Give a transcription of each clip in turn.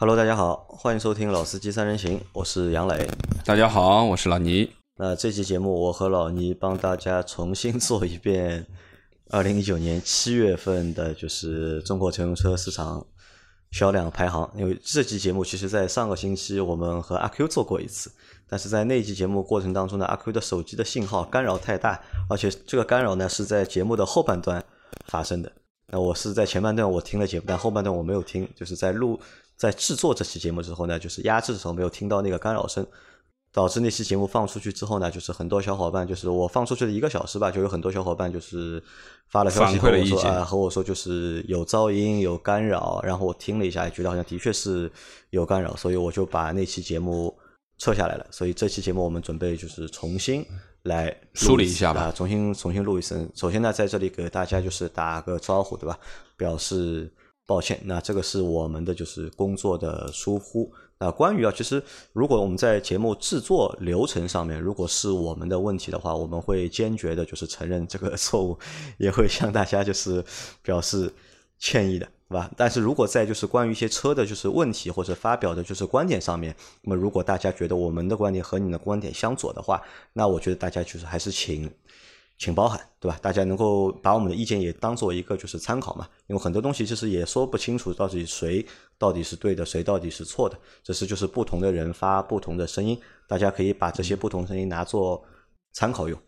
Hello，大家好，欢迎收听《老司机三人行》，我是杨磊。大家好，我是老倪。那这期节目，我和老倪帮大家重新做一遍 二零一九年七月份的，就是中国乘用车市场销量排行。因为这期节目其实，在上个星期我们和阿 Q 做过一次，但是在那期节目过程当中呢，阿 Q 的手机的信号干扰太大，而且这个干扰呢是在节目的后半段发生的。那我是在前半段我听了节目，但后半段我没有听，就是在录在制作这期节目之后呢，就是压制的时候没有听到那个干扰声，导致那期节目放出去之后呢，就是很多小伙伴就是我放出去的一个小时吧，就有很多小伙伴就是发了消息和我说啊，和我说就是有噪音有干扰，然后我听了一下，觉得好像的确是有干扰，所以我就把那期节目撤下来了。所以这期节目我们准备就是重新。来梳理一下吧，重新重新录一声。首先呢，在这里给大家就是打个招呼，对吧？表示抱歉。那这个是我们的就是工作的疏忽。那关于啊，其实如果我们在节目制作流程上面，如果是我们的问题的话，我们会坚决的就是承认这个错误，也会向大家就是表示歉意的。是吧？但是如果在就是关于一些车的，就是问题或者发表的，就是观点上面，那么如果大家觉得我们的观点和你的观点相左的话，那我觉得大家就是还是请请包涵，对吧？大家能够把我们的意见也当做一个就是参考嘛，因为很多东西其实也说不清楚到底谁到底是对的，谁到底是错的，这是就是不同的人发不同的声音，大家可以把这些不同声音拿做参考用。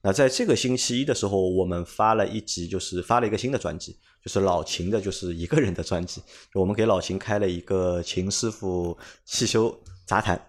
那在这个星期一的时候，我们发了一集，就是发了一个新的专辑，就是老秦的，就是一个人的专辑。我们给老秦开了一个秦师傅汽修杂谈，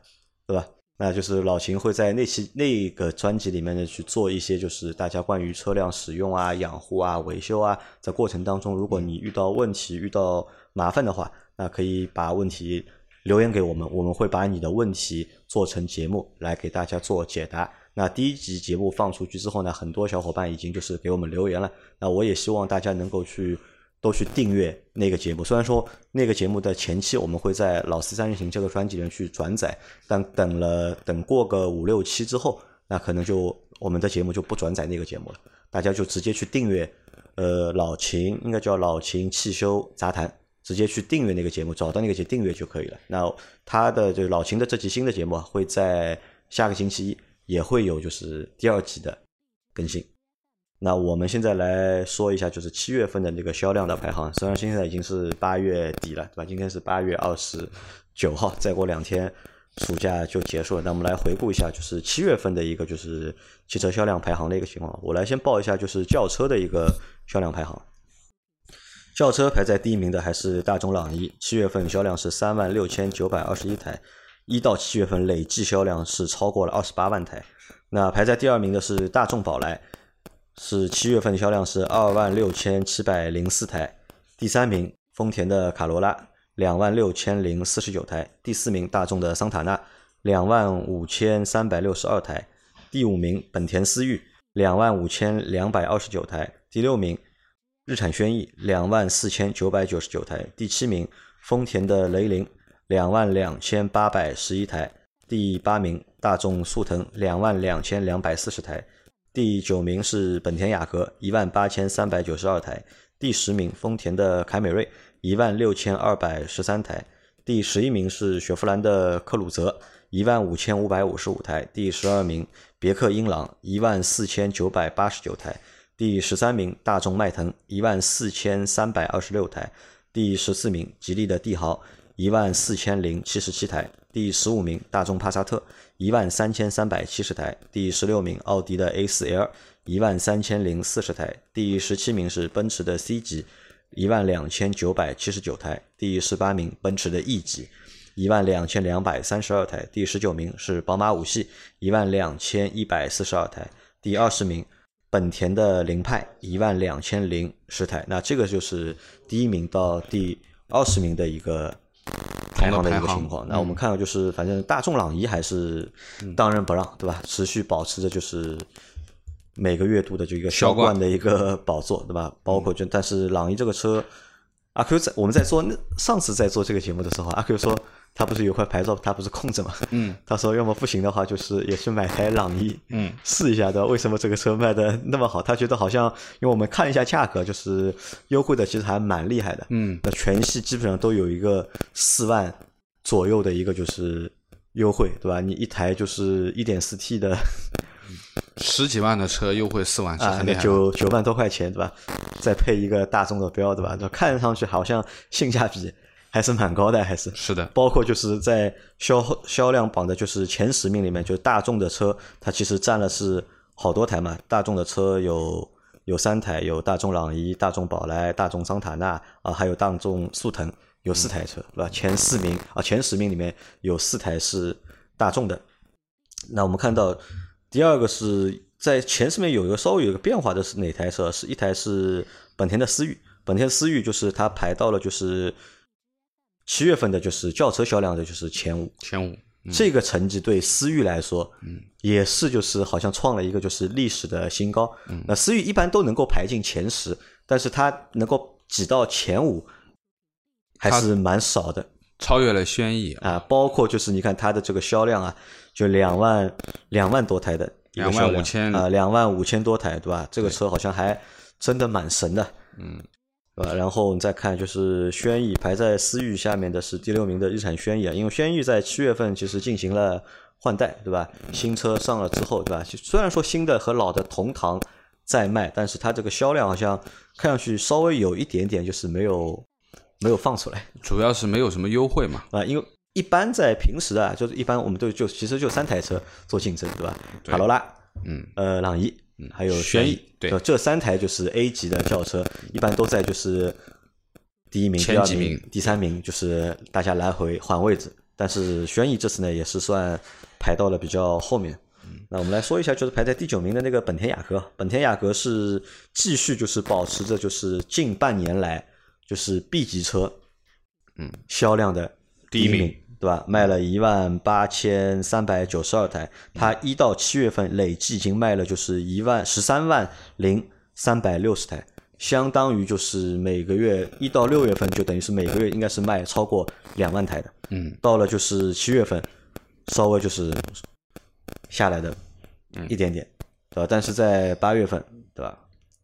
对吧？那就是老秦会在那期那个专辑里面呢去做一些，就是大家关于车辆使用啊、养护啊、维修啊，在过程当中，如果你遇到问题、遇到麻烦的话，那可以把问题留言给我们，我们会把你的问题做成节目来给大家做解答。那第一集节目放出去之后呢，很多小伙伴已经就是给我们留言了。那我也希望大家能够去都去订阅那个节目。虽然说那个节目的前期我们会在《老四三人行》这个专辑里面去转载，但等了等过个五六期之后，那可能就我们的节目就不转载那个节目了。大家就直接去订阅，呃，老秦应该叫老秦汽修杂谈，直接去订阅那个节目，找到那个节订阅就可以了。那他的就老秦的这期新的节目会在下个星期一。也会有就是第二季的更新。那我们现在来说一下，就是七月份的那个销量的排行。虽然现在已经是八月底了，对吧？今天是八月二十九号，再过两天暑假就结束了。那我们来回顾一下，就是七月份的一个就是汽车销量排行的一个情况。我来先报一下，就是轿车的一个销量排行。轿车排在第一名的还是大众朗逸，七月份销量是三万六千九百二十一台。一到七月份累计销量是超过了二十八万台，那排在第二名的是大众宝来，是七月份销量是二万六千七百零四台，第三名丰田的卡罗拉两万六千零四十九台，第四名大众的桑塔纳两万五千三百六十二台，第五名本田思域两万五千两百二十九台，第六名日产轩逸两万四千九百九十九台，第七名丰田的雷凌。两万两千八百十一台，第八名大众速腾两万两千两百四十台，第九名是本田雅阁一万八千三百九十二台，第十名丰田的凯美瑞一万六千二百十三台，第十一名是雪佛兰的克鲁泽一万五千五百五十五台，第十二名别克英朗一万四千九百八十九台，第十三名大众迈腾一万四千三百二十六台，第十四名吉利的帝豪。一万四千零七十七台，第十五名大众帕萨特一万三千三百七十台，第十六名奥迪的 A4L 一万三千零四十台，第十七名是奔驰的 C 级一万两千九百七十九台，第十八名奔驰的 E 级一万两千两百三十二台，第十九名是宝马五系一万两千一百四十二台，第二十名本田的凌派一万两千零十台。那这个就是第一名到第二十名的一个。排行的一个情况，那我们看到就是，反正大众朗逸还是当仁不让，对吧？持续保持着就是每个月度的这个销冠的一个宝座，对吧？包括就但是朗逸这个车，阿 Q 在我们在做上次在做这个节目的时候，阿 Q 说。他不是有块牌照，他不是空着嘛？嗯，他说要么不行的话，就是也去买台朗逸，嗯，试一下的。为什么这个车卖的那么好？他觉得好像，因为我们看一下价格，就是优惠的，其实还蛮厉害的。嗯，那全系基本上都有一个四万左右的一个就是优惠，对吧？你一台就是一点四 T 的，十几万的车优惠四万是很厉害，九九万多块钱，对吧？再配一个大众的标，对吧？看上去好像性价比还是蛮高的，还是是的。包括就是在销销量榜的就是前十名里面，就大众的车，它其实占了是好多台嘛。大众的车有有三台，有大众朗逸、大众宝来、大众桑塔纳啊，还有大众速腾。有四台车，对吧？前四名啊，前十名里面有四台是大众的。那我们看到第二个是在前十名有一个稍微有一个变化的是哪台车？是一台是本田的思域，本田思域就是它排到了就是七月份的就是轿车销量的就是前五，前五。这个成绩对思域来说，嗯，也是就是好像创了一个就是历史的新高。嗯那思域一般都能够排进前十，但是它能够挤到前五。还是蛮少的，超越了轩逸啊，包括就是你看它的这个销量啊，就两万两万多台的两万五千啊，两万五千多台，对吧？这个车好像还真的蛮神的，嗯，对吧？然后我们再看就是轩逸排在思域下面的是第六名的日产轩逸啊，因为轩逸在七月份其实进行了换代，对吧？新车上了之后，对吧？虽然说新的和老的同堂在卖，但是它这个销量好像看上去稍微有一点点就是没有。没有放出来，主要是没有什么优惠嘛。啊，因为一般在平时啊，就是一般我们都就其实就三台车做竞争，对吧？卡罗拉，嗯，呃，朗逸，嗯，还有轩逸，对，这三台就是 A 级的轿车，一般都在就是第一名、第二名、第三名，就是大家来回换位置。但是轩逸这次呢，也是算排到了比较后面。那我们来说一下，就是排在第九名的那个本田雅阁，本田雅阁是继续就是保持着就是近半年来。就是 B 级车，嗯，销量的第一名，对吧？卖了一万八千三百九十二台，它一到七月份累计已经卖了就是一万十三万零三百六十台，相当于就是每个月一到六月份就等于是每个月应该是卖超过两万台的，嗯，到了就是七月份稍微就是下来的一点点，对吧？但是在八月份，对吧？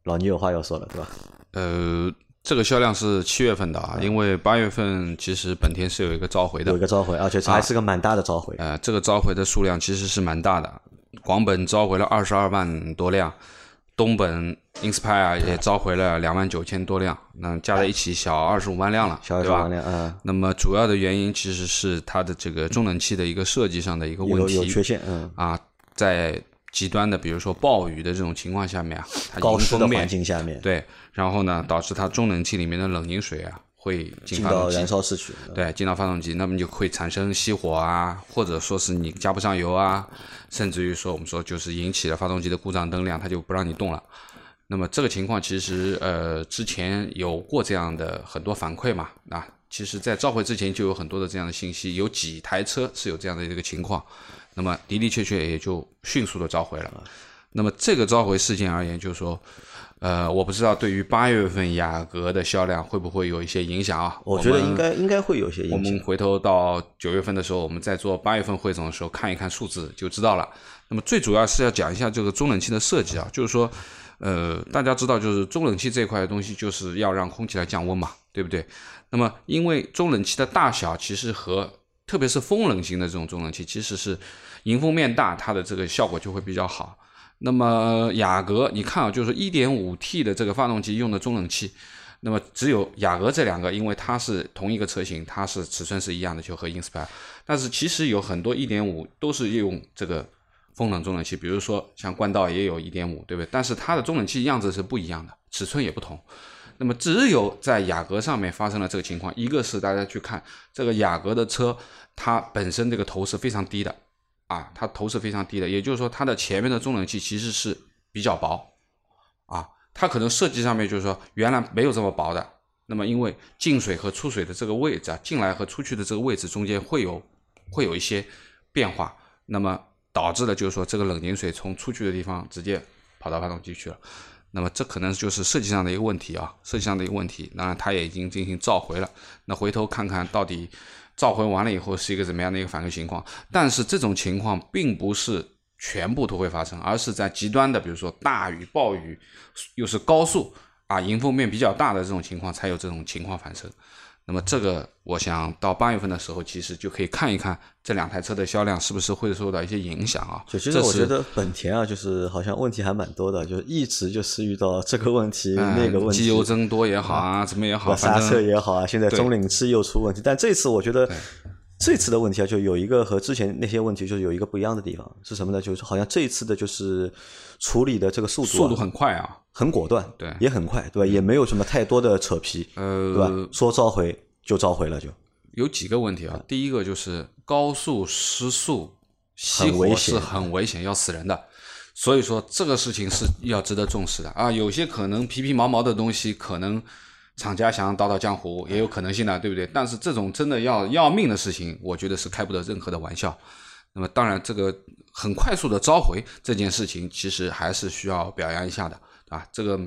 老倪有话要说了，对吧？呃。这个销量是七月份的啊，因为八月份其实本田是有一个召回的，有一个召回，而且还是个蛮大的召回。呃，这个召回的数量其实是蛮大的，广本召回了二十二万多辆，东本 Inspire 也召回了两万九千多辆，那加在一起小二十五万辆了，小二十五万辆。嗯。那么主要的原因其实是它的这个中冷器的一个设计上的一个问题，有缺陷。嗯。啊，在极端的，比如说暴雨的这种情况下面啊，高湿的环境下面，对。然后呢，导致它中冷器里面的冷凝水啊会进到燃烧室去，对，进到发动机，那么就会产生熄火啊，或者说是你加不上油啊，甚至于说我们说就是引起了发动机的故障灯亮，它就不让你动了。那么这个情况其实呃之前有过这样的很多反馈嘛，啊，其实在召回之前就有很多的这样的信息，有几台车是有这样的一个情况，那么的的确确也就迅速的召回了。那么这个召回事件而言，就是说。呃，我不知道对于八月份雅阁的销量会不会有一些影响啊？我觉得应该应该会有些影响。我们回头到九月份的时候，我们在做八月份汇总的时候看一看数字就知道了。那么最主要是要讲一下这个中冷器的设计啊，就是说，呃，大家知道就是中冷器这块的东西就是要让空气来降温嘛，对不对？那么因为中冷器的大小其实和特别是风冷型的这种中冷器，其实是迎风面大，它的这个效果就会比较好。那么雅阁，你看啊，就是 1.5T 的这个发动机用的中冷器，那么只有雅阁这两个，因为它是同一个车型，它是尺寸是一样的，就和 Inspire。但是其实有很多1.5都是用这个风冷中冷器，比如说像冠道也有1.5，对不对？但是它的中冷器样子是不一样的，尺寸也不同。那么只有在雅阁上面发生了这个情况，一个是大家去看这个雅阁的车，它本身这个头是非常低的。啊，它头是非常低的，也就是说，它的前面的中冷器其实是比较薄，啊，它可能设计上面就是说原来没有这么薄的，那么因为进水和出水的这个位置啊，进来和出去的这个位置中间会有会有一些变化，那么导致的就是说这个冷凝水从出去的地方直接跑到发动机去了，那么这可能就是设计上的一个问题啊，设计上的一个问题，当然它也已经进行召回了，那回头看看到底。召回完了以后是一个怎么样的一个反馈情况？但是这种情况并不是全部都会发生，而是在极端的，比如说大雨、暴雨，又是高速啊，迎风面比较大的这种情况才有这种情况发生。那么这个，我想到八月份的时候，其实就可以看一看这两台车的销量是不是会受到一些影响啊。就其实我觉得本田啊，就是好像问题还蛮多的，就是一直就是遇到这个问题那个问题，机油增多也好啊，怎么也好，刹车也好啊，现在中领器又出问题。但这次我觉得这次的问题啊，就有一个和之前那些问题就是有一个不一样的地方是什么呢？就是好像这一次的就是处理的这个速度速度很快啊。很果断，对，也很快，对吧？也没有什么太多的扯皮，呃，对吧？说召回就召回了，就有几个问题啊。第一个就是高速失速熄火是很危险，要死人的。所以说这个事情是要值得重视的啊。有些可能皮皮毛毛的东西，可能厂家想倒倒江湖也有可能性的，对不对？但是这种真的要要命的事情，我觉得是开不得任何的玩笑。那么当然，这个很快速的召回这件事情，其实还是需要表扬一下的。啊，这个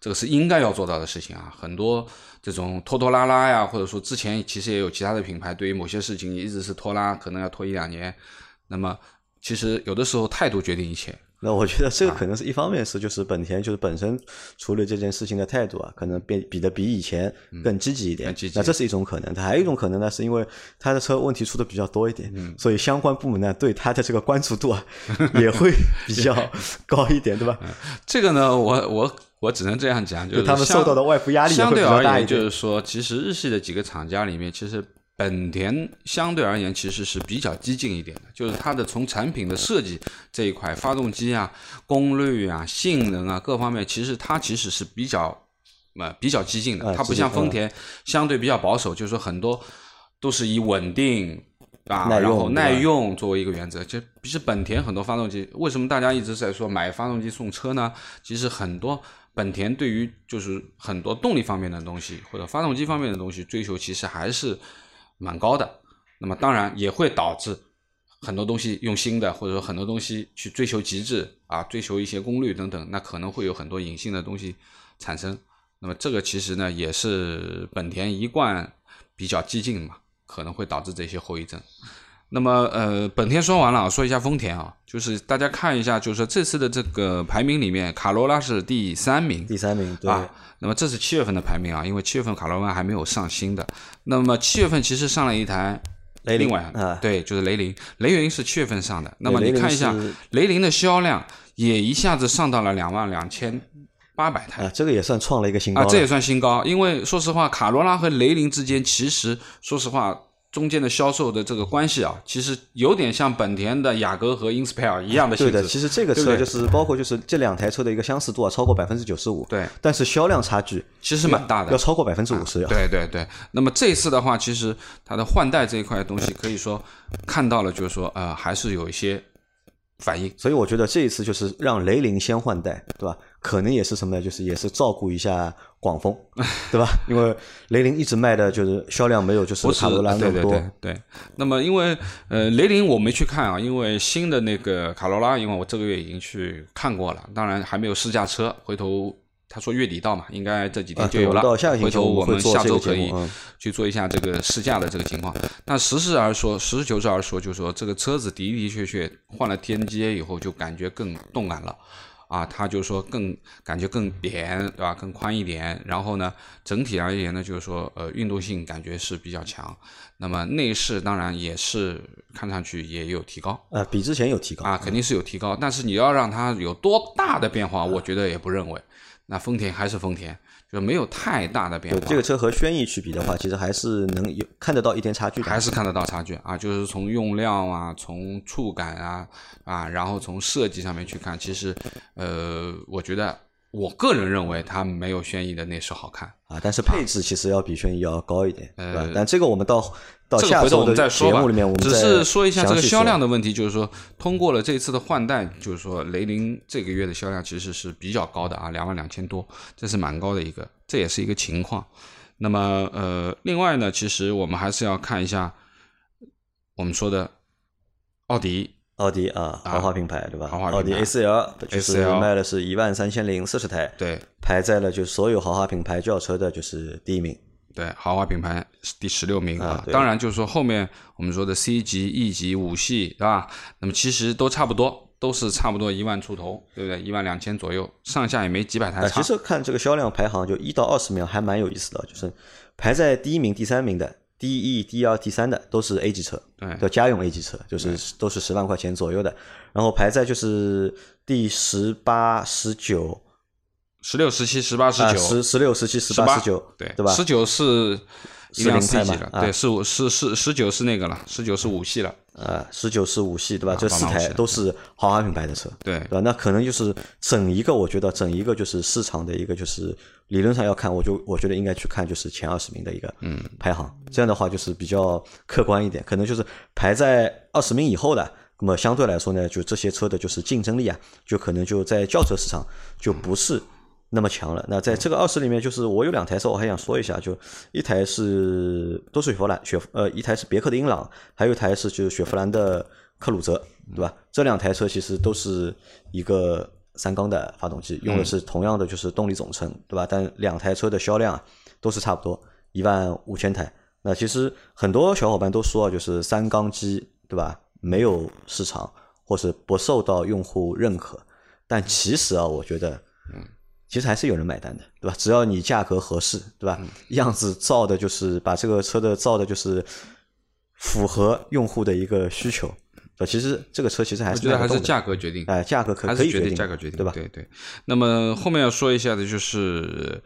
这个是应该要做到的事情啊！很多这种拖拖拉拉呀，或者说之前其实也有其他的品牌，对于某些事情一直是拖拉，可能要拖一两年。那么其实有的时候态度决定一切。那我觉得这个可能是一方面是就是本田就是本身处理这件事情的态度啊，可能变比的比以前更积极一点。那这是一种可能，它还有一种可能呢，是因为他的车问题出的比较多一点，所以相关部门呢对他的这个关注度啊也会 比较高一点，对吧？这个呢，我我我只能这样讲，就是他们受到的外部压力相对而言，就是说，其实日系的几个厂家里面，其实。本田相对而言其实是比较激进一点的，就是它的从产品的设计这一块，发动机啊、功率啊、性能啊各方面，其实它其实是比较呃比较激进的。它不像丰田相对比较保守，就是说很多都是以稳定啊，然后耐用作为一个原则。就其实本田很多发动机，为什么大家一直在说买发动机送车呢？其实很多本田对于就是很多动力方面的东西或者发动机方面的东西追求，其实还是。蛮高的，那么当然也会导致很多东西用新的，或者说很多东西去追求极致啊，追求一些功率等等，那可能会有很多隐性的东西产生。那么这个其实呢，也是本田一贯比较激进嘛，可能会导致这些后遗症。那么呃，本田说完了，说一下丰田啊，就是大家看一下，就是说这次的这个排名里面，卡罗拉是第三名，第三名对。那么这是七月份的排名啊，因为七月份卡罗拉还没有上新的。那么七月份其实上了一台雷凌，对，就是雷凌，雷凌是七月份上的。那么你看一下雷凌的销量也一下子上到了两万两千八百台，啊，这个也算创了一个新高啊，这也算新高。因为说实话，卡罗拉和雷凌之间其实说实话。中间的销售的这个关系啊，其实有点像本田的雅阁和 Inspire 一样的性质。对的，其实这个车就是包括就是这两台车的一个相似度啊，超过百分之九十五。对，但是销量差距其实蛮大的，要超过百分之五十。对对对。那么这次的话，其实它的换代这一块东西，可以说看到了，就是说呃，还是有一些反应。所以我觉得这一次就是让雷凌先换代，对吧？可能也是什么呢？就是也是照顾一下广丰，对吧？因为雷凌一直卖的就是销量没有就是卡罗拉那么多。对对对对。那么因为呃雷凌我没去看啊，因为新的那个卡罗拉，因为我这个月已经去看过了，当然还没有试驾车。回头他说月底到嘛，应该这几天就有了。回头我们下周可以去做一下这个试驾的这个情况。但实事而说，实事求是而说，就是说这个车子的的确确换了天阶以后，就感觉更动感了。啊，它就是说更感觉更扁，对吧？更宽一点。然后呢，整体而言呢，就是说呃，运动性感觉是比较强。那么内饰当然也是看上去也有提高。呃，比之前有提高啊，肯定是有提高。但是你要让它有多大的变化，我觉得也不认为。那丰田还是丰田。就没有太大的变化。这个车和轩逸去比的话，其实还是能有看得到一点差距。还是看得到差距啊，就是从用料啊，从触感啊，啊，然后从设计上面去看，其实，呃，我觉得我个人认为它没有轩逸的内饰好看啊，但是配置其实要比轩逸要高一点，呃，但这个我们到。到下回头我们再说吧。只是说一下这个销量的问题，就是说通过了这次的换代，就是说雷凌这个月的销量其实是比较高的啊，两万两千多，这是蛮高的一个，这也是一个情况。那么呃，另外呢，其实我们还是要看一下我们说的奥迪，奥迪啊，豪华品牌对吧？豪华奥迪 A 四 L 就是卖的是一万三千零四十台，对，排在了就所有豪华品牌轿车的就是第一名。对，豪华品牌第十六名啊，当然就是说后面我们说的 C 级、E 级、五系，对吧？那么其实都差不多，都是差不多一万出头，对不对？一万两千左右，上下也没几百台差。其实看这个销量排行，就一到二十名还蛮有意思的，就是排在第一名、第三名的，第一、第二、第三的都是 A 级车，对，叫家用 A 级车，就是都是十万块钱左右的。然后排在就是第十八、十九、十六、十七、十八、十九、十十六、十七、十八、十九，对对吧？十九是一辆 C 级了，啊对，是五是是十九是那个了，十九是五系了，呃，十九是五系，对吧？啊这四台都是豪华品牌的车，对对吧？那可能就是整一个，我觉得整一个就是市场的一个就是理论上要看，我就我觉得应该去看就是前二十名的一个嗯排行，这样的话就是比较客观一点，可能就是排在二十名以后的，那么相对来说呢，就这些车的就是竞争力啊，就可能就在轿车市场就不是那么强了。那在这个二十里面，就是我有两台车，我还想说一下，就一台是都是雪佛兰雪呃，一台是别克的英朗，还有一台是就是雪佛兰的克鲁泽，对吧？这两台车其实都是一个三缸的发动机，用的是同样的就是动力总成，对吧？但两台车的销量啊都是差不多一万五千台。那其实很多小伙伴都说，就是三缸机，对吧？没有市场，或是不受到用户认可。但其实啊，我觉得，其实还是有人买单的，对吧？只要你价格合适，对吧？样子造的就是把这个车的造的就是符合用户的一个需求。其实这个车其实还是我觉得还是价格决定，哎，价格可可以决定，价格决定，对吧？对对。那么后面要说一下的就是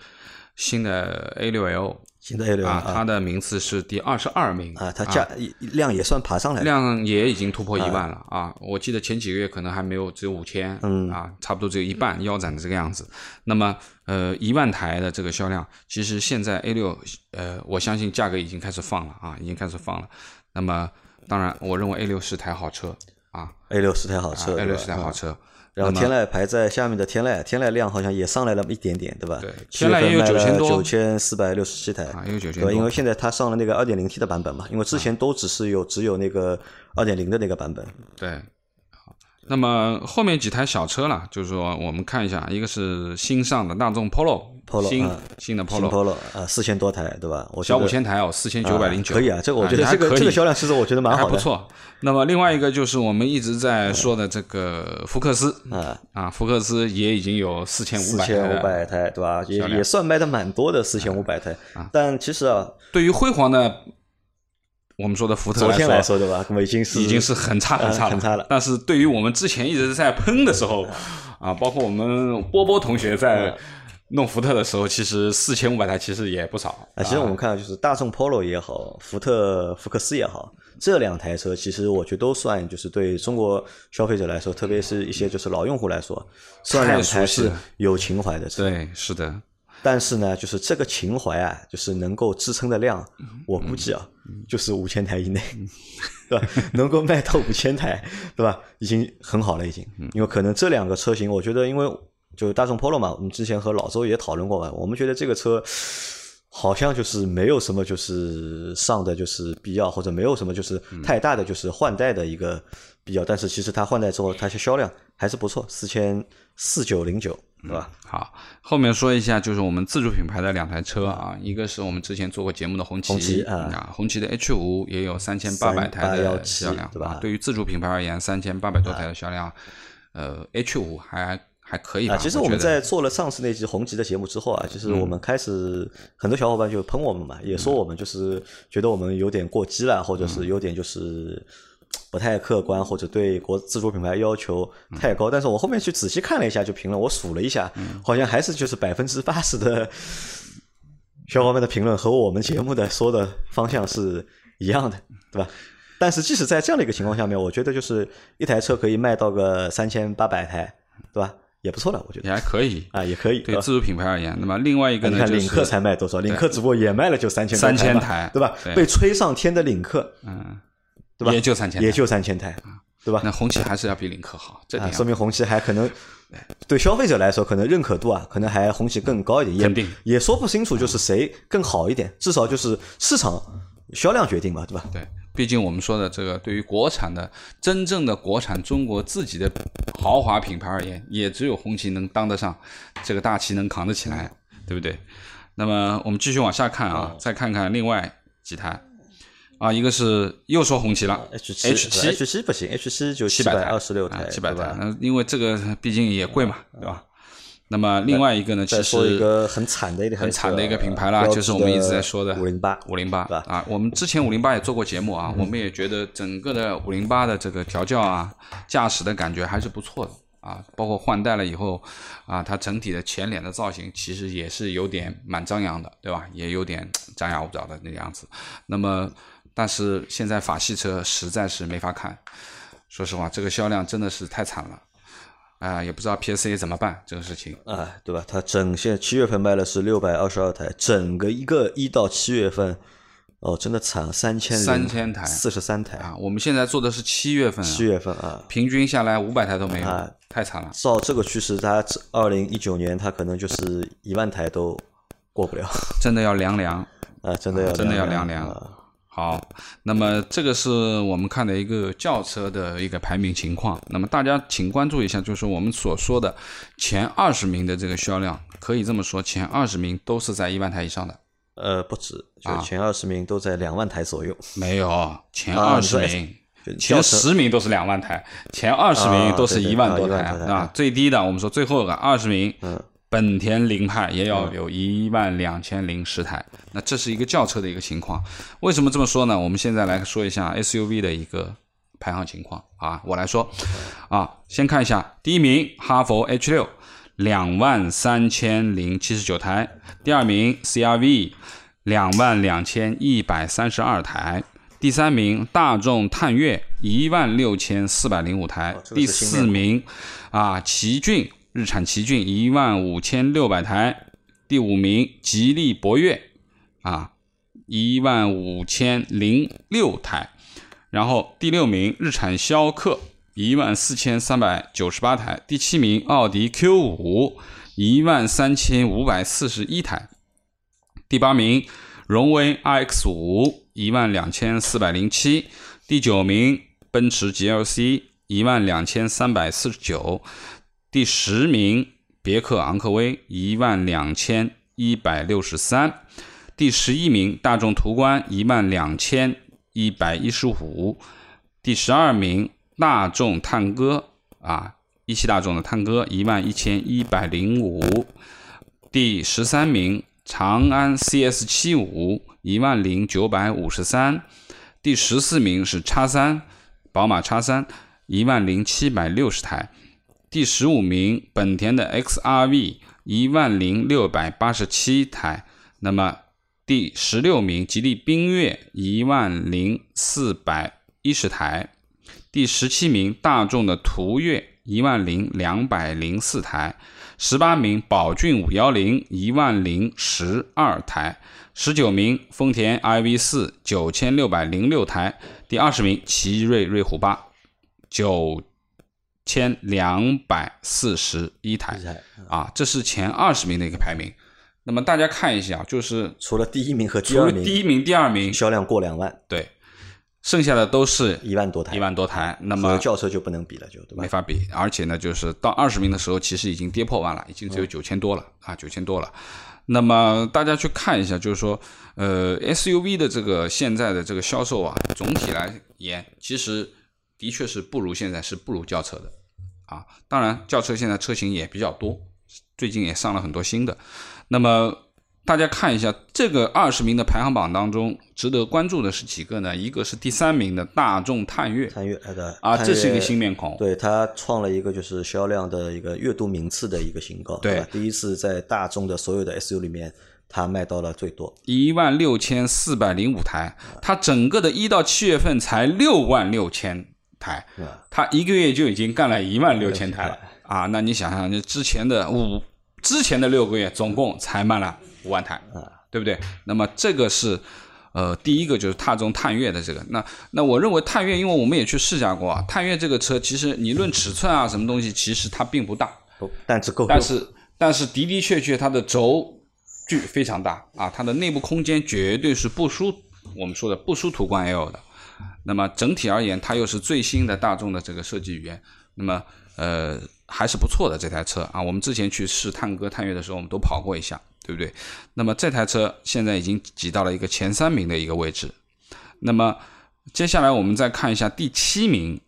新的 A 六 L。现在 A 六啊，它的名次是第二十二名啊，它加量也算爬上来了，量也已经突破一万了啊！我记得前几个月可能还没有，只有五千，嗯啊，差不多只有一半腰斩的这个样子。那么呃，一万台的这个销量，其实现在 A 六呃，我相信价格已经开始放了啊，已经开始放了。那么当然，我认为 A 六是台好车啊，A 六是台好车，A 六是台好车。然后天籁排在下面的天籁，天籁量好像也上来了一点点，对吧？对天籁也有9000多九千四百六十七台，啊也有9000对因为现在它上了那个二点零 T 的版本嘛，因为之前都只是有只有那个二点零的那个版本，对，好，那么后面几台小车了，就是说我们看一下，一个是新上的大众 Polo，, Polo，新、的 Polo，Polo 啊，四千多台，对吧？小得五千台哦，四千九百零九，可以啊，这个我觉得这个这个销量其实我觉得蛮好的，还不错。那么另外一个就是我们一直在说的这个福克斯。啊，啊，福克斯也已经有四千五百四千五百台，对吧？也也算卖的蛮多的，四千五百台。但其实啊，对于辉煌的我们说的福特昨天来说，说，对吧？那么已经是已经是很差很差很差了但是对于我们之前一直在喷的时候，啊，包括我们波波同学在弄福特的时候，其实四千五百台其实也不少。啊，其实我们看到就是大众 Polo 也好，福特福克斯也好，这两台车其实我觉得都算就是对中国消费者来说，特别是一些就是老用户来说，算两台是有情怀的车。对，是的，但是呢，就是这个情怀啊，就是能够支撑的量，我估计啊，就是五千台以内，对吧？能够卖到五千台，对吧？已经很好了，已经。因为可能这两个车型，我觉得因为就大众 Polo 嘛，我们之前和老周也讨论过嘛，我们觉得这个车好像就是没有什么就是上的就是必要，或者没有什么就是太大的就是换代的一个必要。但是其实它换代之后，它销量还是不错，四千四九零九，对吧？好，后面说一下就是我们自主品牌的两台车啊，一个是我们之前做过节目的红旗，红旗啊。啊，红旗的 H 五也有三千八百台的销量，对吧？啊对于自主品牌而言，三千八百多台的销量，呃，H 五还还可以吧？啊，其实我们在做了上次那集红旗的节目之后啊，其实我们开始很多小伙伴就喷我们嘛，也说我们就是觉得我们有点过激了，或者是有点就是不太客观，或者对国自主品牌要求太高。但是我后面去仔细看了一下，就评论，我数了一下，好像还是就是百分之八十的小伙伴的评论和我们节目的说的方向是一样的，对吧？但是即使在这样的一个情况下面，我觉得就是一台车可以卖到个三千八百台，对吧？也不错了，我觉得也还可以。啊，也可以。吧对自主品牌而言，那么另外一个呢，你看领克才卖多少？领克只不过也卖了就三千3000台嘛，台对吧？被吹上天的领克，嗯，对吧？也就三千，也就三千台，对吧？那红旗还是要比领克好，这啊，点说明红旗还可能对消费者来说，可能认可度啊，可能还红旗更高一点，也肯定也说不清楚，就是谁更好一点，至少就是市场销量决定吧，对吧？对，毕竟我们说的这个，对于国产的真正的国产中国自己的豪华品牌而言，也只有红旗能当得上，这个大旗能扛得起来，对不对？那么我们继续往下看啊，再看看另外几台啊，一个是又说红旗了 H 七 H 七 H 七不行，H 七就百七百二十六台，七百台，那因为这个毕竟也贵嘛，对吧？那么另外一个呢，其再说一个很惨的一个很惨的一个品牌啦，就是我们一直在说的五零八，五零八啊，我们之前五零八也做过节目啊，我们也觉得整个的五零八的这个调教啊，驾驶的感觉还是不错的啊，包括换代了以后啊，它整体的前脸的造型其实也是有点蛮张扬的，对吧？也有点张牙舞爪的那个样子。那么，但是现在法系车实在是没法看，说实话，这个销量真的是太惨了。啊，也不知道 PSA 怎么办这个事情。啊，对吧？它整现七月份卖的是六百二十二台，整个一个一到七月份，哦，真的惨，三千3000台四十三台，啊，我们现在做的是七月份、啊，七月份啊，平均下来五百台都没有，啊太惨了。照这个趋势，它二零一九年它可能就是一万台都过不了真的要凉凉。啊，真的要真的要凉凉凉啊好，那么这个是我们看的一个轿车的一个排名情况。那么大家请关注一下，就是我们所说的前二十名的这个销量，可以这么说，前二十名都是在一万台以上的。呃，不止，就啊前二十名都在两万台左右。没有，前二十名。就前十名都是两万台，前二十名啊都是一万多台啊。最低的，我们说最后一个二十名，嗯本田凌派也要有一万两千零十台。那这是一个轿车的一个情况。为什么这么说呢？我们现在来说一下 SUV 的一个排行情况啊。我来说啊，先看一下第一名哈弗 H 六，两万三千零七十九台；第二名 CRV，两万两千一百三十二台。第三名大众探岳一万六千四百零五台，第四名啊奇骏日产奇骏一万五千六百台，第五名吉利博越啊一万五千零六台，然后第六名日产逍客一万四千三百九十八台，第七名奥迪 Q 五一万三千五百四十一台，第八名荣威 RX 五一万两千四百零七，第九名奔驰 GLC 一万两千三百四十九，第十名别克昂科威一万两千一百六十三，第十一名大众途观一万两千一百一十五，第十二名大众探歌啊，一汽大众的探歌一万一千一百零五，第十三名长安 CS 七五一万零九百五十三，第十四名是叉三宝马叉三一万零七百六十台，第十五名本田的 XRV 一万零六百八十七台，那么第十六名吉利缤越一万零四百一十台，第十七名大众的途岳一万零两百零四台，十八名宝骏五幺零一万零十二台，十九名丰田 iV 四九千六百零六台，第二十名奇瑞瑞虎八九千两百四十一台啊，这是前二十名的一个排名。那么大家看一下，就是除了第一名和第二名了第一名、第二名，销量过两万，对，剩下的都是一万多台，一万多台。那么轿车就不能比了，就对吧没？法比，而且呢，就是到二十名的时候，其实已经跌破万了，已经只有九千多了、啊，九千多了。那么大家去看一下，就是说，呃，SUV 的这个现在的这个销售啊，总体来言，其实的确是不如现在是不如轿车的啊。当然，轿车现在车型也比较多，最近也上了很多新的。那么大家看一下这个二十名的排行榜当中，值得关注的是几个呢？一个是第三名的大众探岳探岳呃的啊，这是一个新面孔。对，它创了一个就是销量的一个月度名次的一个新高，对吧？第一次在大众的所有的 SU 里面，它卖到了最多，一万六千四百零五台，它整个的一到七月份才六万六千台，他一个月就已经干了一万六千台了啊！那你想想，那之前的五之前的六个月总共才卖了五万台，对不对？那么这个是。呃，第一个就是踏中探岳的这个，那那我认为探岳，因为我们也去试驾过啊，探岳这个车其实你论尺寸啊，什么东西，其实它并不大，但只够，但是但是的的确确它的轴距非常大啊，它的内部空间绝对是不输我们说的不输途观 L 的。那么整体而言，它又是最新的大众的这个设计语言，那么呃还是不错的这台车啊。我们之前去试探歌、探岳的时候，我们都跑过一下，对不对？那么这台车现在已经挤到了一个前三名的一个位置。那么接下来我们再看一下第七名，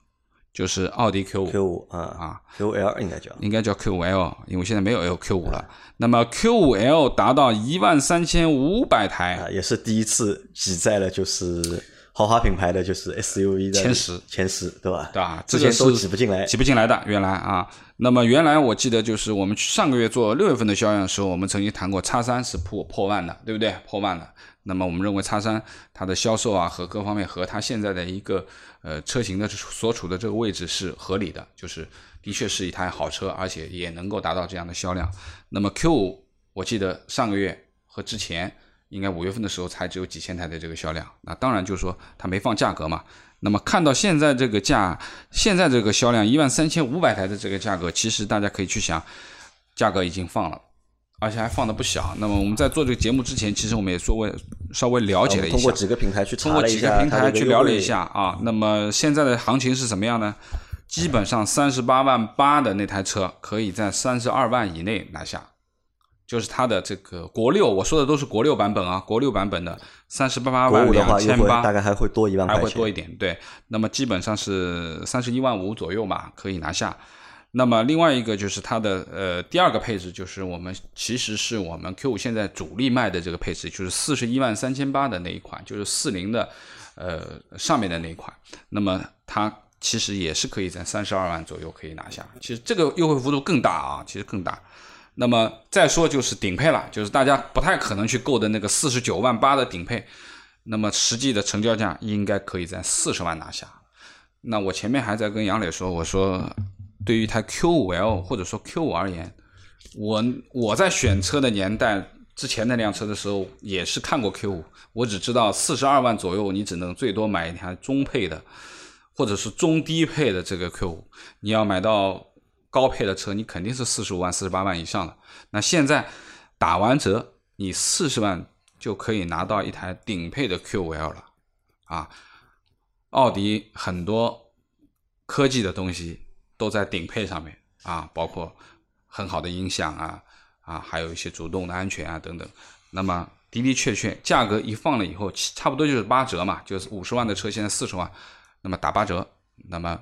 就是奥迪 Q 五 Q 五啊啊，Q 五 L 应该叫，应该叫 Q 五 L，因为现在没有 L Q 五了。那么 Q 五 L 达到一万三千五百台，啊，也是第一次挤在了就是豪华品牌的就是 SUV 的前十前十，对吧？对吧？之前都这个是挤不进来，挤不进来的。原来啊，那么原来我记得就是我们上个月做六月份的销量的时候，我们曾经谈过叉三是破破万的，对不对？破万的。那么我们认为叉三它的销售啊和各方面和它现在的一个呃车型的所处的这个位置是合理的，就是的确是一台好车，而且也能够达到这样的销量。那么 Q 五，我记得上个月和之前应该五月份的时候才只有几千台的这个销量，那当然就是说它没放价格嘛。那么看到现在这个价，现在这个销量一万三千五百台的这个价格，其实大家可以去想，价格已经放了。而且还放的不小。那么我们在做这个节目之前，其实我们也稍微稍微了解了一下，通过几个平台去通过几个平台去聊了一下啊。那么现在的行情是什么样呢？基本上三十八万八的那台车可以在三十二万以内拿下，就是它的这个国六，我说的都是国六版本啊，国六版本的三十八万两千八，大概还会多一万块钱，还会多一点。对，那么基本上是三十一万五左右嘛，可以拿下。那么另外一个就是它的呃第二个配置，就是我们其实是我们 Q 五现在主力卖的这个配置，就是四十一万三千八的那一款，就是四零的呃上面的那一款。那么它其实也是可以在三十二万左右可以拿下，其实这个优惠幅度更大啊，其实更大。那么再说就是顶配了，就是大家不太可能去购的那个四十九万八的顶配，那么实际的成交价应该可以在四十万拿下。那我前面还在跟杨磊说，我说。对于一台 Q5L 或者说 Q5 而言，我我在选车的年代之前那辆车的时候，也是看过 Q5，我只知道四十二万左右，你只能最多买一台中配的，或者是中低配的这个 Q5。你要买到高配的车，你肯定是四十五万、四十八万以上的。那现在打完折，你四十万就可以拿到一台顶配的 Q5L 了啊！奥迪很多科技的东西。都在顶配上面啊，包括很好的音响啊啊，还有一些主动的安全啊等等。那么的的确确，价格一放了以后，差不多就是八折嘛，就是五十万的车现在四十万，那么打八折，那么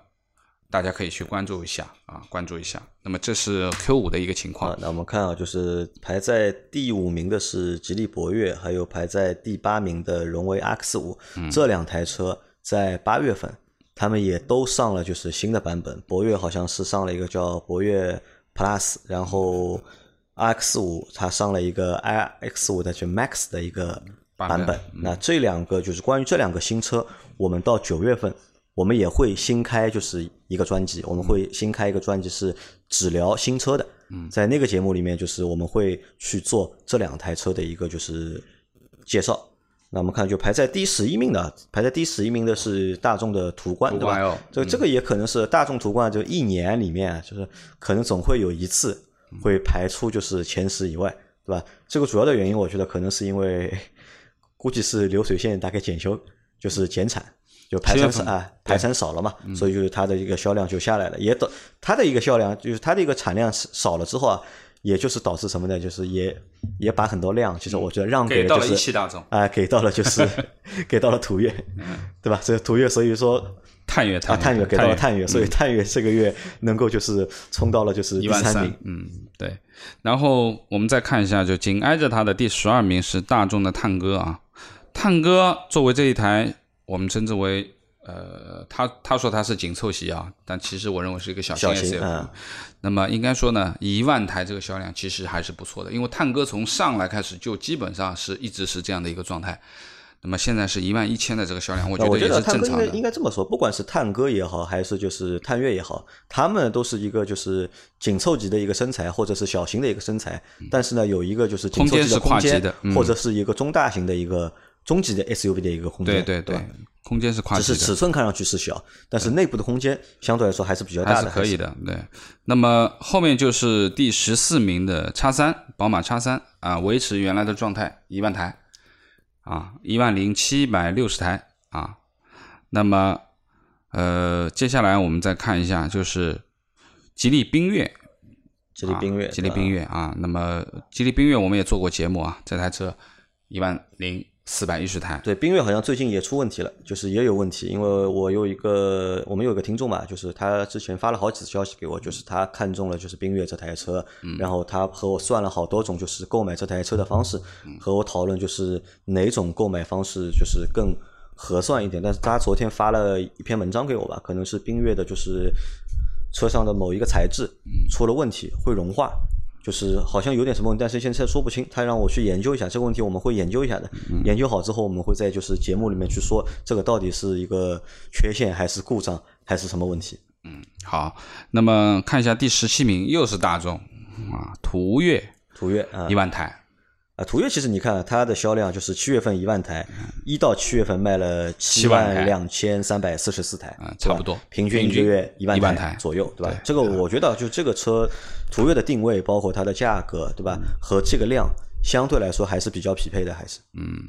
大家可以去关注一下啊，关注一下。那么这是 Q 五的一个情况。那我们看啊，就是排在第五名的是吉利博越，还有排在第八名的荣威 X 五，这两台车在八月份。他们也都上了，就是新的版本。博越好像是上了一个叫博越 Plus，然后 X 五它上了一个 iX 五的就 Max 的一个版本。那这两个就是关于这两个新车，我们到九月份我们也会新开就是一个专辑，我们会新开一个专辑是只聊新车的。嗯在那个节目里面，就是我们会去做这两台车的一个就是介绍。那我们看，就排在第十一名的，排在第十一名的是大众的途观，对吧？这这个也可能是大众途观，就一年里面，就是可能总会有一次会排出就是前十以外，对吧？这个主要的原因，我觉得可能是因为 估计是流水线大概检修，就是减产，就排产少啊，排产少了嘛，所以就是它的一个销量就下来了，也导它的一个销量就是它的一个产量少了之后啊。也就是导致什么呢？就是也也把很多量，其实我觉得让给了就是一汽大众啊，给到了就是 给到了途岳，对吧？这个途岳，所以说探岳啊，探月给到了探月，所以探月这个月能够就是冲到了就是一万三名，嗯，对。然后我们再看一下，就紧挨着它的第十二名是大众的探歌啊，探歌作为这一台我们称之为。呃，他他说他是紧凑型啊，但其实我认为是一个小型 SUV。那么应该说呢，一万台这个销量其实还是不错的，因为探歌从上来开始就基本上是一直是这样的一个状态。那么现在是一万一千的这个销量，我觉得也是正常的。应该这么说，不管是探歌也好，还是就是探岳也好，他们都是一个就是紧凑级的一个身材，或者是小型的一个身材。但是呢，有一个就是紧凑级的空间，或者是一个中大型的一个中级的 SUV 的一个空间。对对对。空间是跨只是尺寸看上去是小，但是内部的空间相对来说还是比较大的，可以的。对，那么后面就是第十四名的叉三，宝马叉三啊，维持原来的状态，一万台啊，一万零七百六十台啊。那么呃，接下来我们再看一下，就是吉利缤越，吉利缤越，吉利缤越啊。那么吉利缤越我们也做过节目啊，这台车一万零四百一十台。对，缤越好像最近也出问题了，就是也有问题。因为我有一个，我们有个听众嘛，就是他之前发了好几次消息给我，就是他看中了就是缤越这台车，然后他和我算了好多种就是购买这台车的方式，和我讨论就是哪种购买方式就是更合算一点。但是他昨天发了一篇文章给我吧，可能是缤越的就是车上的某一个材质出了问题，会融化。就是好像有点什么问题，但是现在说不清。他让我去研究一下这个问题，我们会研究一下的。研究好之后，我们会在就是节目里面去说这个到底是一个缺陷还是故障还是什么问题。嗯，好，那么看一下第十七名又是大众啊，途岳，途岳啊，一万台。啊，途岳其实你看它的销量就是七月份一万台，一到七月份卖了七万两千三百四十四台，差不多，平均一个月一万台左右，对吧？这个我觉得就这个车途岳的定位，包括它的价格，对吧？和这个量相对来说还是比较匹配的，还是嗯，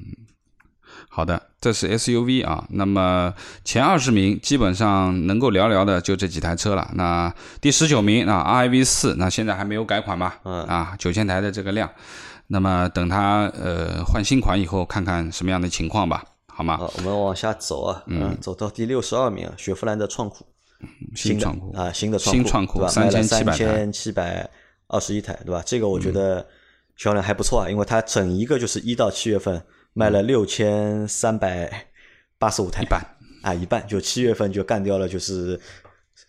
好的，这是 SUV 啊。那么前二十名基本上能够聊聊的就这几台车了。那第十九名啊，RIV 四，那现在还没有改款嘛？嗯啊，九千台的这个量。那么等它呃换新款以后，看看什么样的情况吧，好吗？好，我们往下走啊，嗯，走到第六十二名，雪佛兰的创酷，新创酷啊，新的新创酷，对吧？三千七百二十一台，对吧？这个我觉得销量还不错啊，因为它整一个就是一到七月份卖了六千三百八十五台，一半啊，一半就七月份就干掉了，就是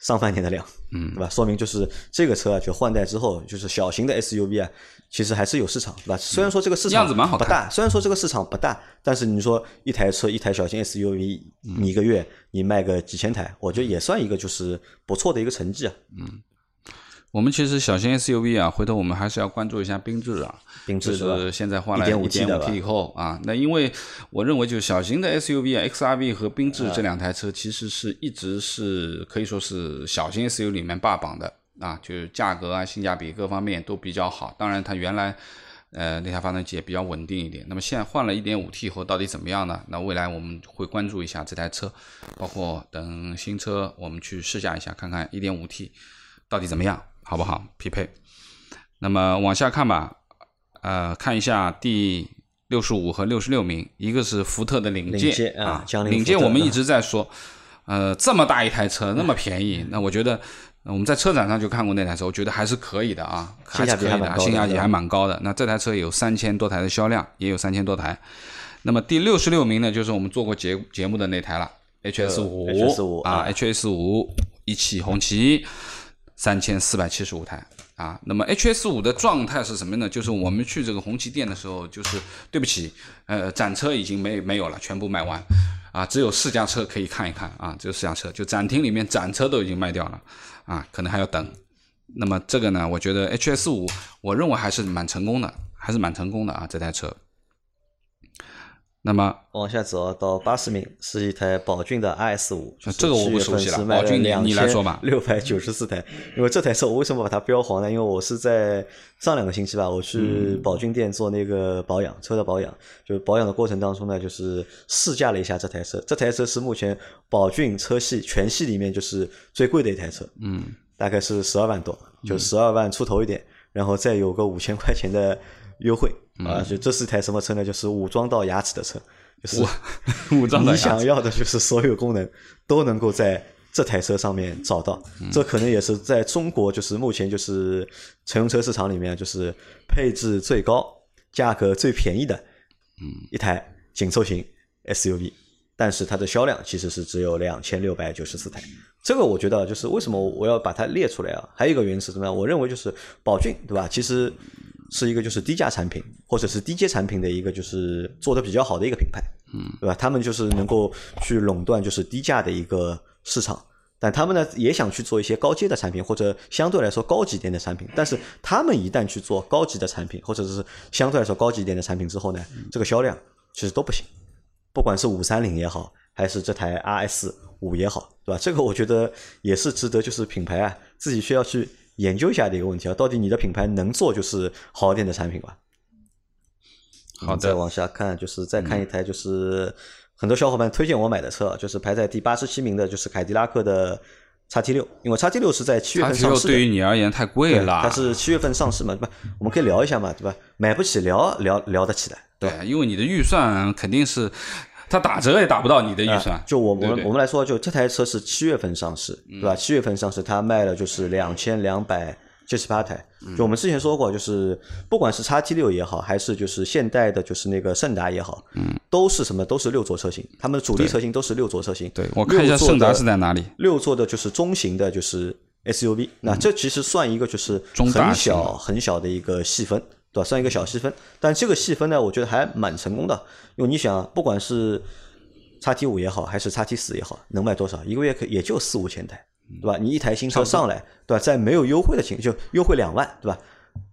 上半年的量，嗯，对吧？说明就是这个车啊，就换代之后，就是小型的 SUV 啊。其实还是有市场，对吧？虽然说这个市场不大，虽然说这个市场不大，但是你说一台车一台小型 SUV，你一个月你卖个几千台，我觉得也算一个就是不错的一个成绩啊。嗯，我们其实小型 SUV 啊，回头我们还是要关注一下缤智啊。缤智是现在换了一点五 T 以后啊，那因为我认为就小型的 SUV 啊，XRV 和缤智这两台车其实是一直是可以说是小型 SUV 里面霸榜的。啊，就是价格啊、性价比各方面都比较好。当然，它原来呃那台发动机也比较稳定一点。那么现在换了一点五 T 以后，到底怎么样呢？那未来我们会关注一下这台车，包括等新车我们去试驾一下，看看一点五 T 到底怎么样，好不好匹配？那么往下看吧，呃，看一下第六十五和六十六名，一个是福特的领界啊，领界我们一直在说，呃，这么大一台车那么便宜，那我觉得。我们在车展上就看过那台车，我觉得还是可以的啊，还是可以的，性价比还蛮高的。那这台车有三千多台的销量，也有三千多台。那么第六十六名呢，就是我们做过节节目的那台了，HS 五啊，HS 五一汽红旗，三千四百七十五台啊。那么 HS 五的状态是什么呢？就是我们去这个红旗店的时候，就是对不起，呃，展车已经没没有了，全部卖完啊，只有试驾车可以看一看啊，只有试驾车，就展厅里面展车都已经卖掉了。啊，可能还要等。那么这个呢，我觉得 HS 五，我认为还是蛮成功的，还是蛮成功的啊，这台车。那么往下走到八十名，是一台宝骏的 RS 五，这个我不熟悉了。宝骏，你你来说吧。六百九十四台，因为这台车我为什么把它标黄呢？因为我是在上两个星期吧，我去宝骏店做那个保养，车的保养，就保养的过程当中呢，就是试驾了一下这台车。这台车是目前宝骏车系全系里面就是最贵的一台车，嗯，大概是十二万多，就十二万出头一点，然后再有个五千块钱的。优惠啊！就这是一台什么车呢？就是武装到牙齿的车，就是武装你想要的，就是所有功能都能够在这台车上面找到。这可能也是在中国，就是目前就是乘用车市场里面，就是配置最高、价格最便宜的，嗯，一台紧凑型 SUV。但是它的销量其实是只有两千六百九十四台。这个我觉得就是为什么我要把它列出来啊？还有一个原因是什么呢？我认为就是宝骏，对吧？其实。是一个就是低价产品或者是低阶产品的一个就是做的比较好的一个品牌，嗯，对吧？他们就是能够去垄断就是低价的一个市场，但他们呢也想去做一些高阶的产品或者相对来说高级点的产品。但是他们一旦去做高级的产品或者是相对来说高级一点的产品之后呢，这个销量其实都不行。不管是五三零也好，还是这台 RS 五也好，对吧？这个我觉得也是值得就是品牌啊自己需要去。研究一下的一个问题啊，到底你的品牌能做就是好一点的产品吧？好的，再往下看，就是再看一台，就是很多小伙伴推荐我买的车，就是排在第八十七名的，就是凯迪拉克的叉 T 六，因为叉 T 六是在七月份上市的。对于你而言太贵了，它是七月份上市嘛，对吧？我们可以聊一下嘛，对吧？买不起聊聊聊得起来，对，因为你的预算肯定是，它打折也打不到你的预算。就我对不对们我们来说，就这台车是七月份上市，对吧？七月份上市，它卖了就是两千两百七十八台。就我们之前说过，就是不管是叉 T 六也好，还是就是现代的，就是那个胜达也好，嗯，都是什么？都是六座车型，他们的主力车型都是六座车型。对我看一下胜达是在哪里？六座的就是中型的，就是 SUV，那这其实算一个就是很小很小的一个细分，对吧？算一个小细分，但这个细分呢，我觉得还蛮成功的，因为你想，不管是叉 T 五也好，还是叉 T 四也好，能卖多少？一个月可也就四五千台，对吧？你一台新车上来，对吧？在没有优惠的情就优惠两万，对吧？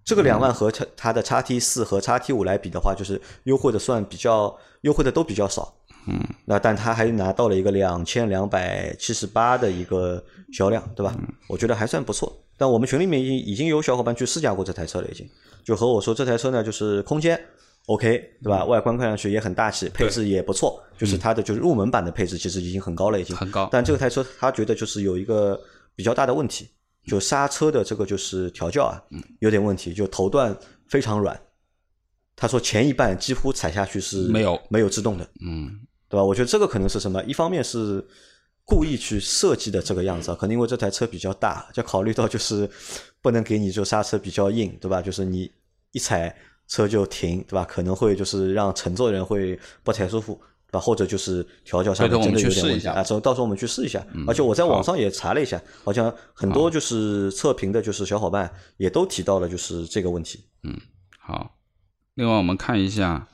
这个两万和它它的叉 T 四和叉 T 五来比的话，就是优惠的算比较优惠的都比较少，嗯，那但他还拿到了一个两千两百七十八的一个销量，对吧？我觉得还算不错。但我们群里面已经已经有小伙伴去试驾过这台车了，已经就和我说这台车呢，就是空间 OK，对吧？外观看上去也很大气，配置也不错，就是它的就是入门版的配置其实已经很高了，已经很高但这个台车他觉得就是有一个比较大的问题，就刹车的这个就是调教啊，有点问题，就头段非常软。他说前一半几乎踩下去是没有没有制动的，嗯，对吧？我觉得这个可能是什么？一方面是故意去设计的这个样子啊，可能因为这台车比较大，就考虑到就是不能给你就刹车比较硬，对吧？就是你一踩车就停，对吧？可能会就是让乘坐人会不太舒服。对吧？或者就是调教上真的有点问题啊，到到时候我们去试一下。而且我在网上也查了一下，好像很多就是测评的，就是小伙伴也都提到了就是这个问题。嗯好。另外我们看一下，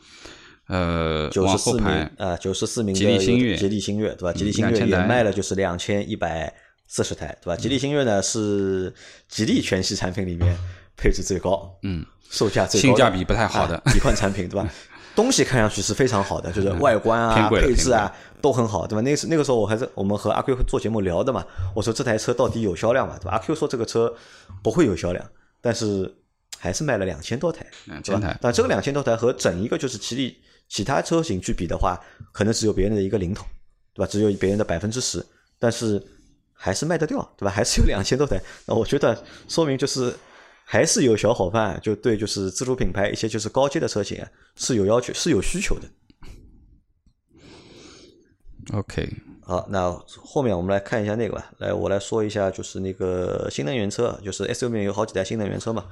呃，九往十四名啊，九十四名的吉利星越吉利星越对吧？吉利星越也卖了就是两千一百四十台对吧？吉利星越呢是吉利全系产品里面配置最高，嗯，售价最高，性价比不太好的啊几款产品对吧？东西看上去是非常好的，就是外观啊、配置啊都很好，对吧？那是那个时候我还是我们和阿 Q 做节目聊的嘛，我说这台车到底有销量吗？对吧？阿 Q 说这个车不会有销量，但是还是卖了两千多台，两千台，但这个两千多台和整一个就是吉利其他车型去比的话，可能只有别人的一个零头，对吧？只有别人的百分之十，但是还是卖得掉，对吧？还是有两千多台。那我觉得说明就是还是有小伙伴就对就是自主品牌一些就是高阶的车型是有要求是有需求的。OK，好，那后面我们来看一下那个吧。来，我来说一下，就是那个新能源车，就是 SUV 里面有好几台新能源车嘛。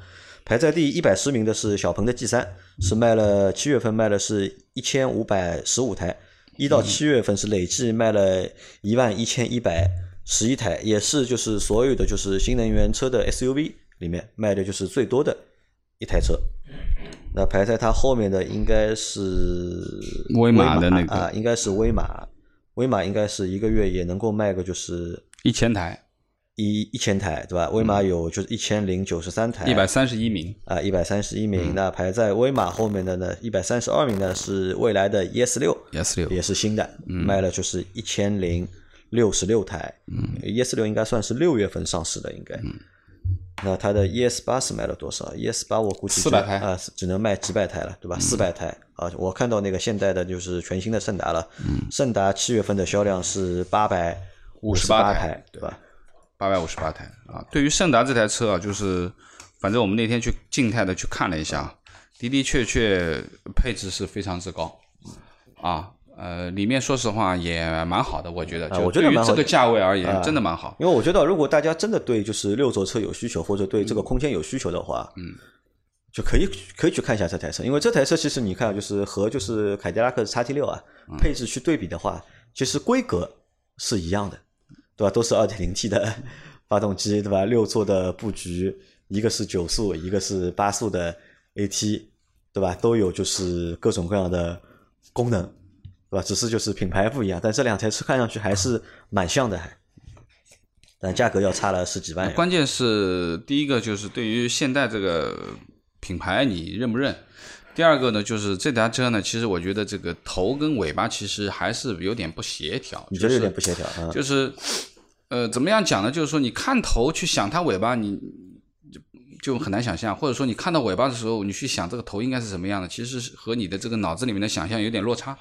排在第一百十名的是小鹏的 G 三，是卖了七月份卖了是一千五百十五台，一到七月份是累计卖了一万一千一百十一台，也是就是所有的就是新能源车的 SUV 里面卖的就是最多的一台车。那排在它后面的应该是威马的那个啊，应该是威马，威马应该是一个月也能够卖个就是一千台，一一千台，对吧？威马有就是一千零九十三台，一百三十一名，啊，一百三十一名。那排在威马后面的呢，一百三十二名呢是未来的 ES 六 ES 六也是新的，卖了就是一千零六十六台。嗯，ES 六应该算是六月份上市的，应该。那它的 ES 八是卖了多少？ES 八我估计就400台啊，只能卖几百台了，对吧？四百台啊，我看到那个现代的就是全新的胜达了，胜达七月份的销量是八百五十58台台，对吧？八百五十八台啊。对于胜达这台车啊，就是反正我们那天去静态的去看了一下，的的确确配置是非常之高啊。呃，里面说实话也蛮好的，我觉得，啊就我觉得蛮好对于这个价位而言，啊真的蛮好。因为我觉得，如果大家真的对就是六座车有需求，或者对这个空间有需求的话，嗯，就可以可以去看一下这台车，因为这台车其实你看，就是和就是凯迪拉克的 XT 六啊配置去对比的话，其实规格是一样的，对吧？都是二点零 T 的发动机，对吧？六座的布局，一个是九速，一个是八速的 AT，对吧？都有就是各种各样的功能，对吧？只是就是品牌不一样，但这两台车看上去还是蛮像的，还。但价格要差了十几万。关键是第一个就是对于现代这个品牌你认不认？第二个呢，就是这台车呢，其实我觉得这个头跟尾巴其实还是有点不协调。你觉得有点不协调啊？就是呃，怎么样讲呢？就是说你看头去想它尾巴，你就就很难想象，或者说你看到尾巴的时候，你去想这个头应该是什么样的，其实是和你的这个脑子里面的想象有点落差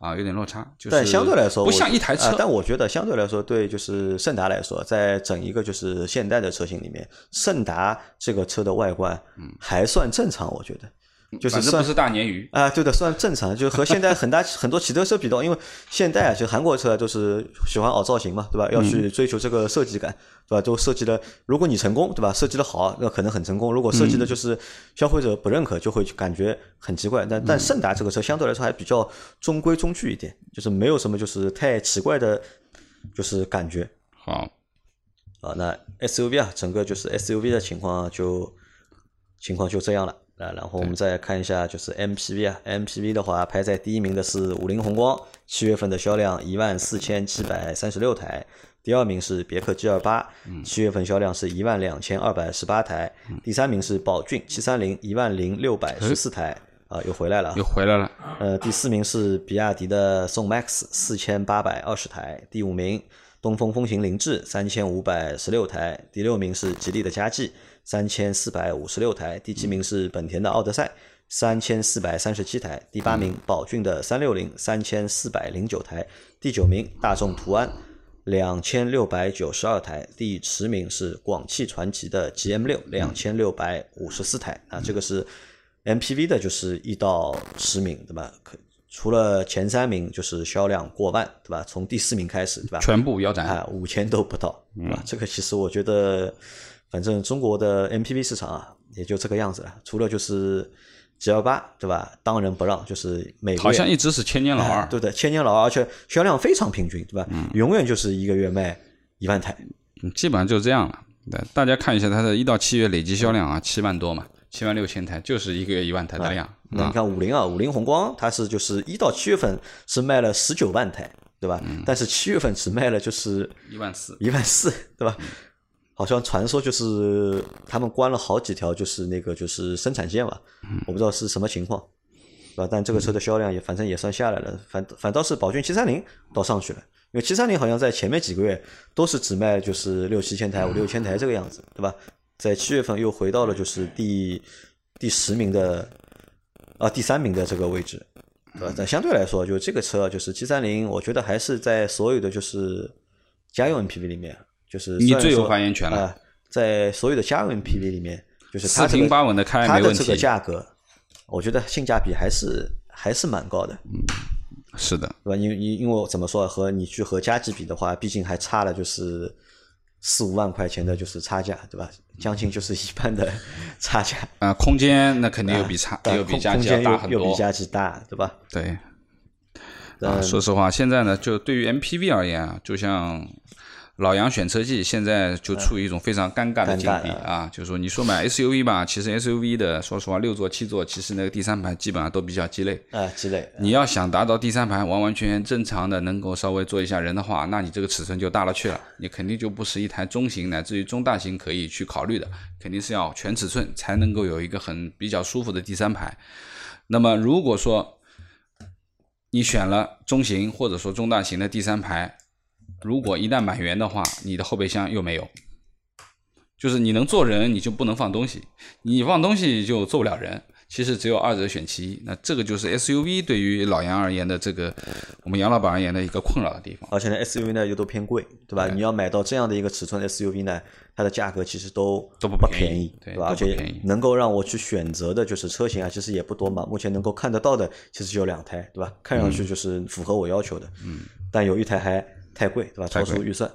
啊，有点落差。就是但相对来说，不像一台车。啊但我觉得相对来说，对就是胜达来说，在整一个就是现代的车型里面，胜达这个车的外观还算正常，我觉得。就是算不是大鲶鱼。啊，对的，算正常，就和现在很大 很多汽车车比到，因为现代啊，就韩国车都是喜欢凹造型嘛，对吧？要去追求这个设计感，对吧？都设计的，如果你成功，对吧？设计的好，那可能很成功；如果设计的就是消费者不认可，就会感觉很奇怪。但但胜达这个车相对来说还比较中规中矩一点，就是没有什么就是太奇怪的，就是感觉。好，啊，那 SUV 啊，整个就是 SUV 的情况就情况就这样了。啊，然后我们再看一下就是 MPV 啊，MPV 的话排在第一名的是五菱宏光，七月份的销量一万四千七百三十六台，第二名是别克 G 二八，七月份销量是一万两千二百十八台，第三名是宝骏七三零一万零六百十四台，啊，又回来了啊又。回来了。呃，第四名是比亚迪的宋 MAX 四千八百二十台，第五名东风风行凌志三千五百十六台，第六名是吉利的佳绩三千四百五十六台，第七名是本田的奥德赛三千四百三十七台，第八名宝骏的三六零三千四百零九台，第九名大众途安两千六百九十二台，第十名是广汽传祺的 GM 六两千六百五十四台啊，这个是 MPV 的，就是一到十名，对吧？可除了前三名就是销量过万，对吧？从第四名开始，对吧？全部腰斩。啊，五千都不到，对吧？这个其实我觉得，反正中国的 MPV 市场啊，也就这个样子了。除了就是 G L 八，对吧？当仁不让，就是美国好像一直是千年老二。哎对的，千年老二，而且销量非常平均，对吧？永远就是一个月卖一万台。嗯基本上就这样了。对，大家看一下它的一到七月累计销量啊，七万多嘛，七万六千台，就是一个月一万台的量。那你看五菱啊，五菱宏光它是就是一到七月份是卖了十九万台，对吧？但是七月份只卖了就是一万四。一万四，对吧？好像传说就是他们关了好几条，就是那个就是生产线吧，我不知道是什么情况，对吧？但这个车的销量也反正也算下来了，反反倒是宝骏七三零倒上去了，因为七三零好像在前面几个月都是只卖就是六七千台、五六千台这个样子，对吧？在七月份又回到了就是第第十名的啊第三名的这个位置，对吧？但相对来说，就这个车就是七三零，我觉得还是在所有的就是家用 MPV 里面，就是你最有发言权了啊在所有的家用 MPV 里面，就是四平八稳的开没问它的这个题价格，我觉得性价比还是还是蛮高的，嗯是的，对吧？因为因因为怎么说，和你去和佳绩比的话，毕竟还差了就是四五万块钱的就是差价，对吧？将近就是一半的差价，啊，空间那肯定又比差，呃又比空空间佳绩大很多。又又比佳绩大，对吧？对，啊，嗯说实话，现在呢，就对于 MPV 而言啊，就像老杨选车季，现在就处于一种非常尴尬的境地啊。就是说，你说买 SUV 吧，其实 SUV 的，说实话，六座、七座，其实那个第三排基本上都比较鸡肋。啊，鸡肋，你要想达到第三排完完全全正常的，能够稍微坐一下人的话，那你这个尺寸就大了去了，你肯定就不是一台中型乃至于中大型可以去考虑的，肯定是要全尺寸才能够有一个很比较舒服的第三排。那么如果说你选了中型或者说中大型的第三排，如果一旦满员的话，你的后备箱又没有，就是你能坐人，你就不能放东西，你放东西就坐不了人。其实只有二者选其一，那这个就是 SUV 对于老杨而言的这个我们杨老板而言的一个困扰的地方。而且呢，SUV 呢又都偏贵，对吧？你要买到这样的一个尺寸的 SUV 呢，它的价格其实都都不不便宜宜，对吧？而且能够让我去选择的就是车型啊，其实也不多嘛。目前能够看得到的其实有两台，对吧？看上去就是符合我要求的，嗯，但有一台还太贵，对吧？超出预算。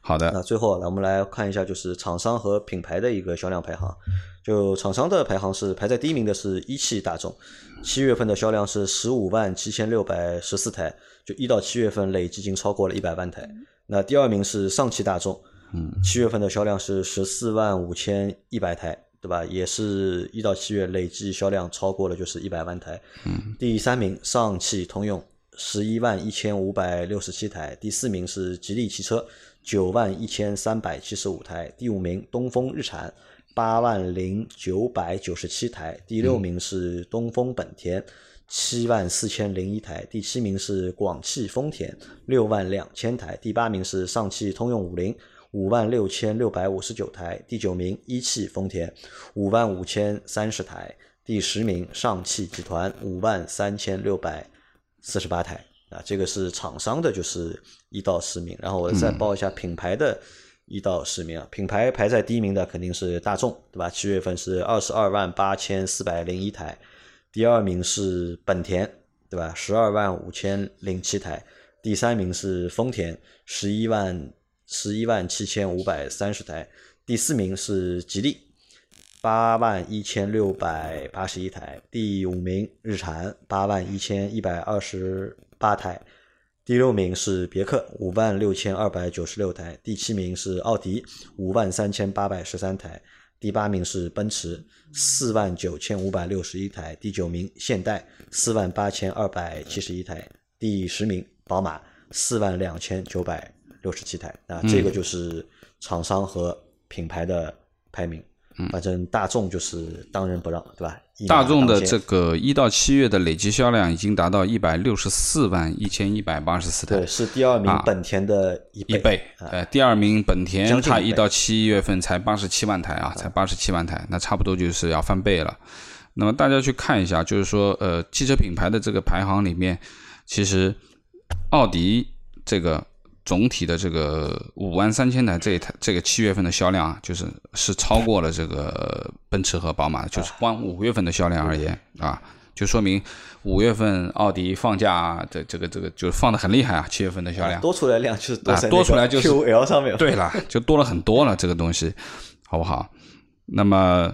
好的，那最后，来我们来看一下，就是厂商和品牌的一个销量排行。就厂商的排行是排在第一名的是一汽大众，七月份的销量是十五万七千六百十四台，就一到七月份累计已经超过了一百万台。那第二名是上汽大众，嗯，七月份的销量是十四万五千一百台，对吧？也是一到七月累计销量超过了就是一百万台。嗯，第三名上汽通用十一万一千五百六十七台，第四名是吉利汽车九万一千三百七十五台，第五名东风日产八万零九百九十七台，第六名是东风本田七万四千零一台，第七名是广汽丰田六万两千台，第八名是上汽通用五菱五万六千六百五十九台，第九名一汽丰田五万五千三十台，第十名上汽集团五万三千六百四十八台啊，这个是厂商的，就是一到十名。然后我再报一下品牌的一到十名啊，品牌排在第一名的肯定是大众，对吧？七月份是二十二万八千四百零一台，第二名是本田，对吧？十二万五千零七台，第三名是丰田，十一万十一万七千五百三十台，第四名是吉利。八万一千六百八十一台，第五名日产八万一千一百二十八台，第六名是别克五万六千二百九十六台，第七名是奥迪五万三千八百十三台，第八名是奔驰四万九千五百六十一台，第九名现代四万八千二百七十一台，第十名宝马四万两千九百六十七台。啊，这个就是厂商和品牌的排名。反正大众就是当仁不让，对吧？大众的这个一到七月的累计销量已经达到一百六十四万一千一百八十四台，对，是第二名本田的一倍。呃，第二名本田，它一到七月份才八十七万台啊，才八十七万台，那差不多就是要翻倍了。那么大家去看一下，就是说，呃，汽车品牌的这个排行里面，其实奥迪这个。总体的这个五万三千台这一台这个七月份的销量啊，就是是超过了这个奔驰和宝马，就是光五月份的销量而言啊，就说明五月份奥迪放假的这个这个就放的很厉害啊，七月份的销量多出来量就是多出来就是 Q L 上面对了，就多了很多了这个东西，好不好？那么。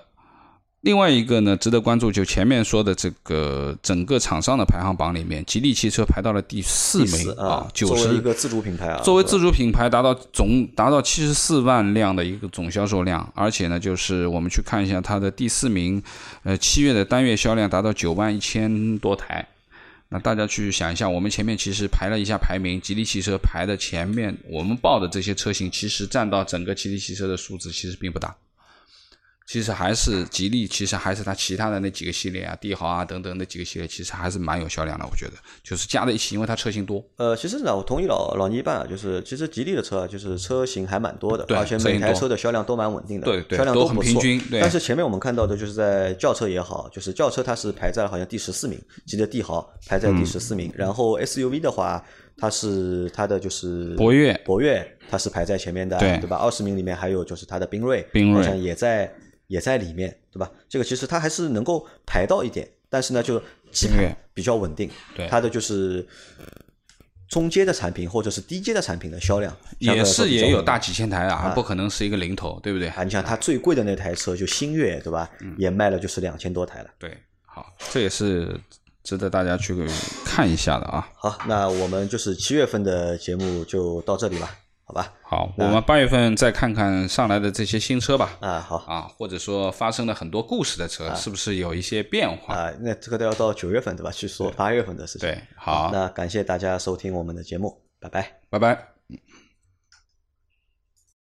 另外一个呢，值得关注，就前面说的这个整个厂商的排行榜里面，吉利汽车排到了第四名啊，九十一个自主品牌啊，作为自主品牌达到总达到七十四万辆的一个总销售量，而且呢，就是我们去看一下它的第四名，呃，七月的单月销量达到九万一千多台。那大家去想一下，我们前面其实排了一下排名，吉利汽车排的前面，我们报的这些车型，其实占到整个吉利汽车的数字其实并不大。其实还是吉利，其实还是它其他的那几个系列啊，帝豪啊等等那几个系列，其实还是蛮有销量的。我觉得就是加在一起，因为它车型多。呃，其实呢，我同意老老倪一半啊，就是其实吉利的车啊，就是车型还蛮多的，而且每台车的销量都蛮稳定的，对对，销量都很平均。但是前面我们看到的就是在轿车也好，就是轿车它是排在好像第十四名，吉利帝豪排在第十四名，然后 SUV 的话，它是它的就是博越，博越它是排在前面的，对对吧？二十名里面还有就是它的缤瑞，缤瑞好像也在。也在里面，对吧？这个其实它还是能够排到一点，但是呢，就基本比较稳定。对，它的就是中阶的产品或者是低阶的产品的销量也是也有大几千台啊，不可能是一个零头，对不对？啊，你想它最贵的那台车就星越，对吧？也卖了就是两千多台了。对，好，这也是值得大家去看一下的啊。好，那我们就是七月份的节目就到这里吧。好吧，好，我们八月份再看看上来的这些新车吧。啊，好啊，或者说发生了很多故事的车，是不是有一些变化啊？那这个都要到九月份对吧？去说八月份的事情。对，好，那感谢大家收听我们的节目，拜拜，拜拜。